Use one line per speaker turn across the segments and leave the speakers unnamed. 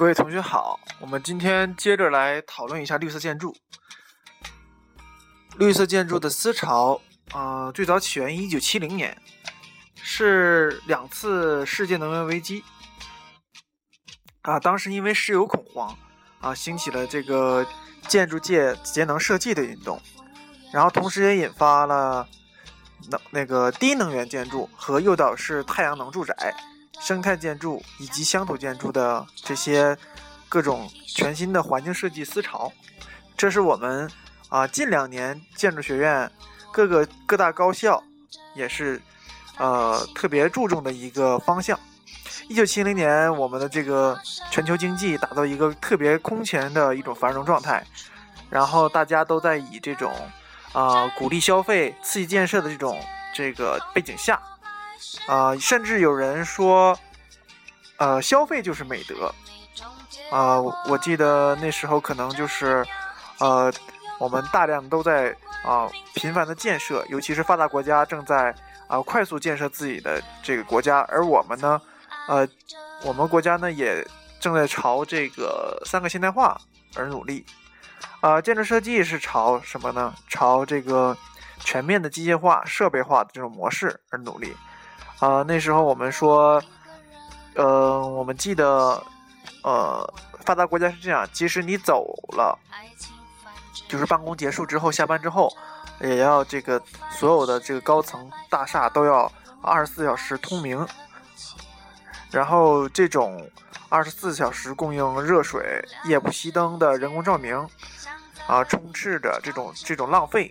各位同学好，我们今天接着来讨论一下绿色建筑。绿色建筑的思潮，呃，最早起源于一九七零年，是两次世界能源危机。啊，当时因为石油恐慌，啊，兴起了这个建筑界节能设计的运动，然后同时也引发了能那个低能源建筑和诱导式太阳能住宅。生态建筑以及乡土建筑的这些各种全新的环境设计思潮，这是我们啊近两年建筑学院各个各大高校也是呃特别注重的一个方向。一九七零年，我们的这个全球经济达到一个特别空前的一种繁荣状态，然后大家都在以这种啊鼓励消费、刺激建设的这种这个背景下。啊，甚至有人说，呃，消费就是美德。啊，我记得那时候可能就是，呃，我们大量都在啊频繁的建设，尤其是发达国家正在啊快速建设自己的这个国家，而我们呢，呃，我们国家呢也正在朝这个三个现代化而努力。啊，建筑设计是朝什么呢？朝这个全面的机械化、设备化的这种模式而努力。啊，那时候我们说，呃，我们记得，呃，发达国家是这样，即使你走了，就是办公结束之后，下班之后，也要这个所有的这个高层大厦都要二十四小时通明，然后这种二十四小时供应热水、夜不熄灯的人工照明，啊，充斥着这种这种浪费、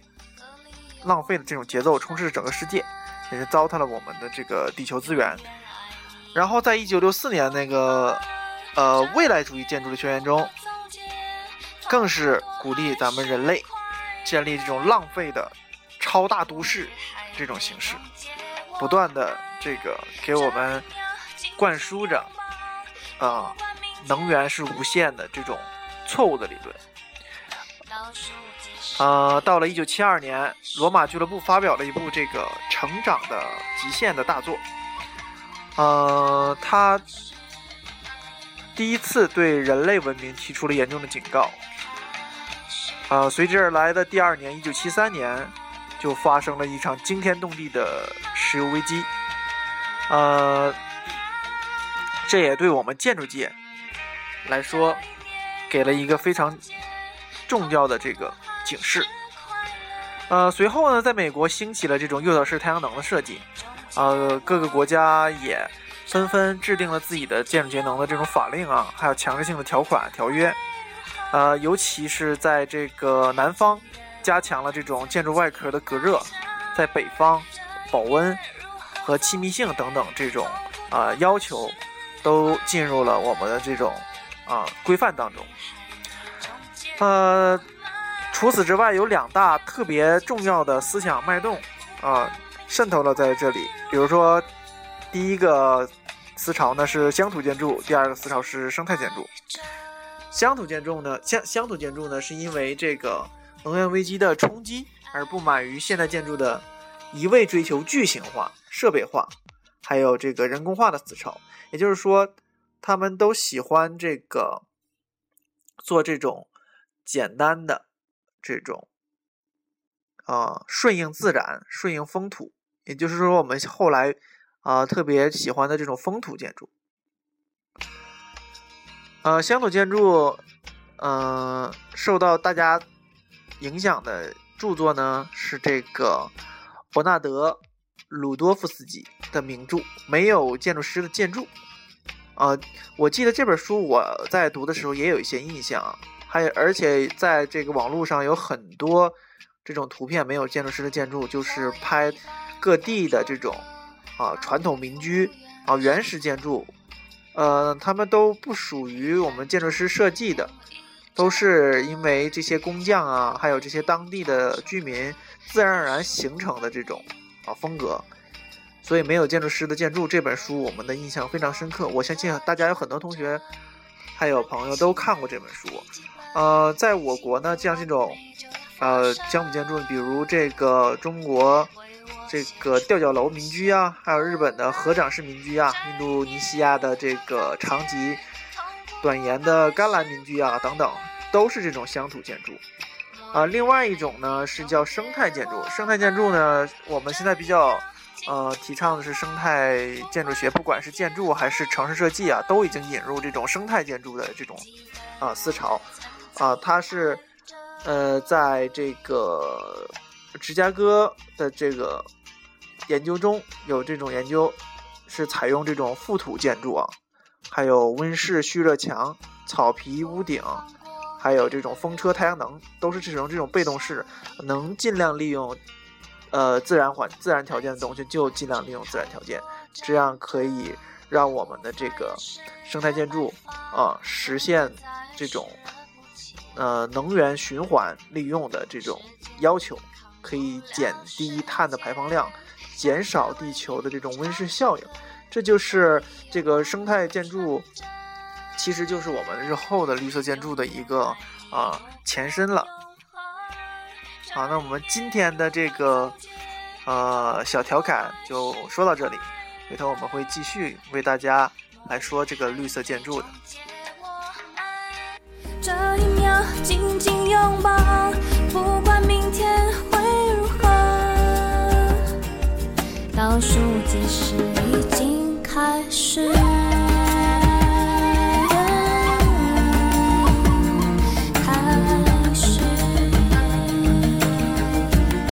浪费的这种节奏，充斥着整个世界。也是糟蹋了我们的这个地球资源。然后，在一九六四年那个呃未来主义建筑的宣言中，更是鼓励咱们人类建立这种浪费的超大都市这种形式，不断的这个给我们灌输着啊能源是无限的这种错误的理论。呃，到了一九七二年，罗马俱乐部发表了一部这个成长的极限的大作。呃，他第一次对人类文明提出了严重的警告。呃，随之而来的第二年，一九七三年，就发生了一场惊天动地的石油危机。呃，这也对我们建筑界来说，给了一个非常重要的这个。警示。呃，随后呢，在美国兴起了这种诱导式太阳能的设计，呃，各个国家也纷纷制定了自己的建筑节能的这种法令啊，还有强制性的条款条约。呃，尤其是在这个南方，加强了这种建筑外壳的隔热，在北方，保温和气密性等等这种啊要求，都进入了我们的这种啊规范当中。呃。除此之外，有两大特别重要的思想脉动啊，渗透了在这里。比如说，第一个思潮呢是乡土建筑，第二个思潮是生态建筑。乡土建筑呢，乡乡土建筑呢，是因为这个能源危机的冲击而不满于现代建筑的一味追求巨型化、设备化，还有这个人工化的思潮。也就是说，他们都喜欢这个做这种简单的。这种，啊，顺应自然、顺应风土，也就是说，我们后来啊特别喜欢的这种风土建筑。呃，乡土建筑，嗯，受到大家影响的著作呢是这个伯纳德·鲁多夫斯基的名著《没有建筑师的建筑》。啊，我记得这本书我在读的时候也有一些印象。还有，而且在这个网络上有很多这种图片，没有建筑师的建筑，就是拍各地的这种啊传统民居啊原始建筑，呃，他们都不属于我们建筑师设计的，都是因为这些工匠啊，还有这些当地的居民自然而然形成的这种啊风格，所以没有建筑师的建筑这本书，我们的印象非常深刻。我相信大家有很多同学还有朋友都看过这本书。呃，在我国呢，像这种，呃，乡土建筑，比如这个中国这个吊脚楼民居啊，还有日本的合掌式民居啊，印度尼西亚的这个长吉短檐的甘蓝民居啊等等，都是这种乡土建筑。啊，另外一种呢是叫生态建筑。生态建筑呢，我们现在比较呃提倡的是生态建筑学，不管是建筑还是城市设计啊，都已经引入这种生态建筑的这种啊思潮。啊，它是呃在这个芝加哥的这个研究中有这种研究，是采用这种覆土建筑啊，还有温室蓄热墙、草皮屋顶。还有这种风车、太阳能，都是这种这种被动式，能尽量利用，呃，自然环自然条件的东西就尽量利用自然条件，这样可以让我们的这个生态建筑啊实现这种呃能源循环利用的这种要求，可以减低碳的排放量，减少地球的这种温室效应，这就是这个生态建筑。其实就是我们日后的绿色建筑的一个啊前身了。好，那我们今天的这个呃小调侃就说到这里，回头我们会继续为大家来说这个绿色建筑的。这一秒紧紧拥抱，不管明天会如何，倒数计时已经开始。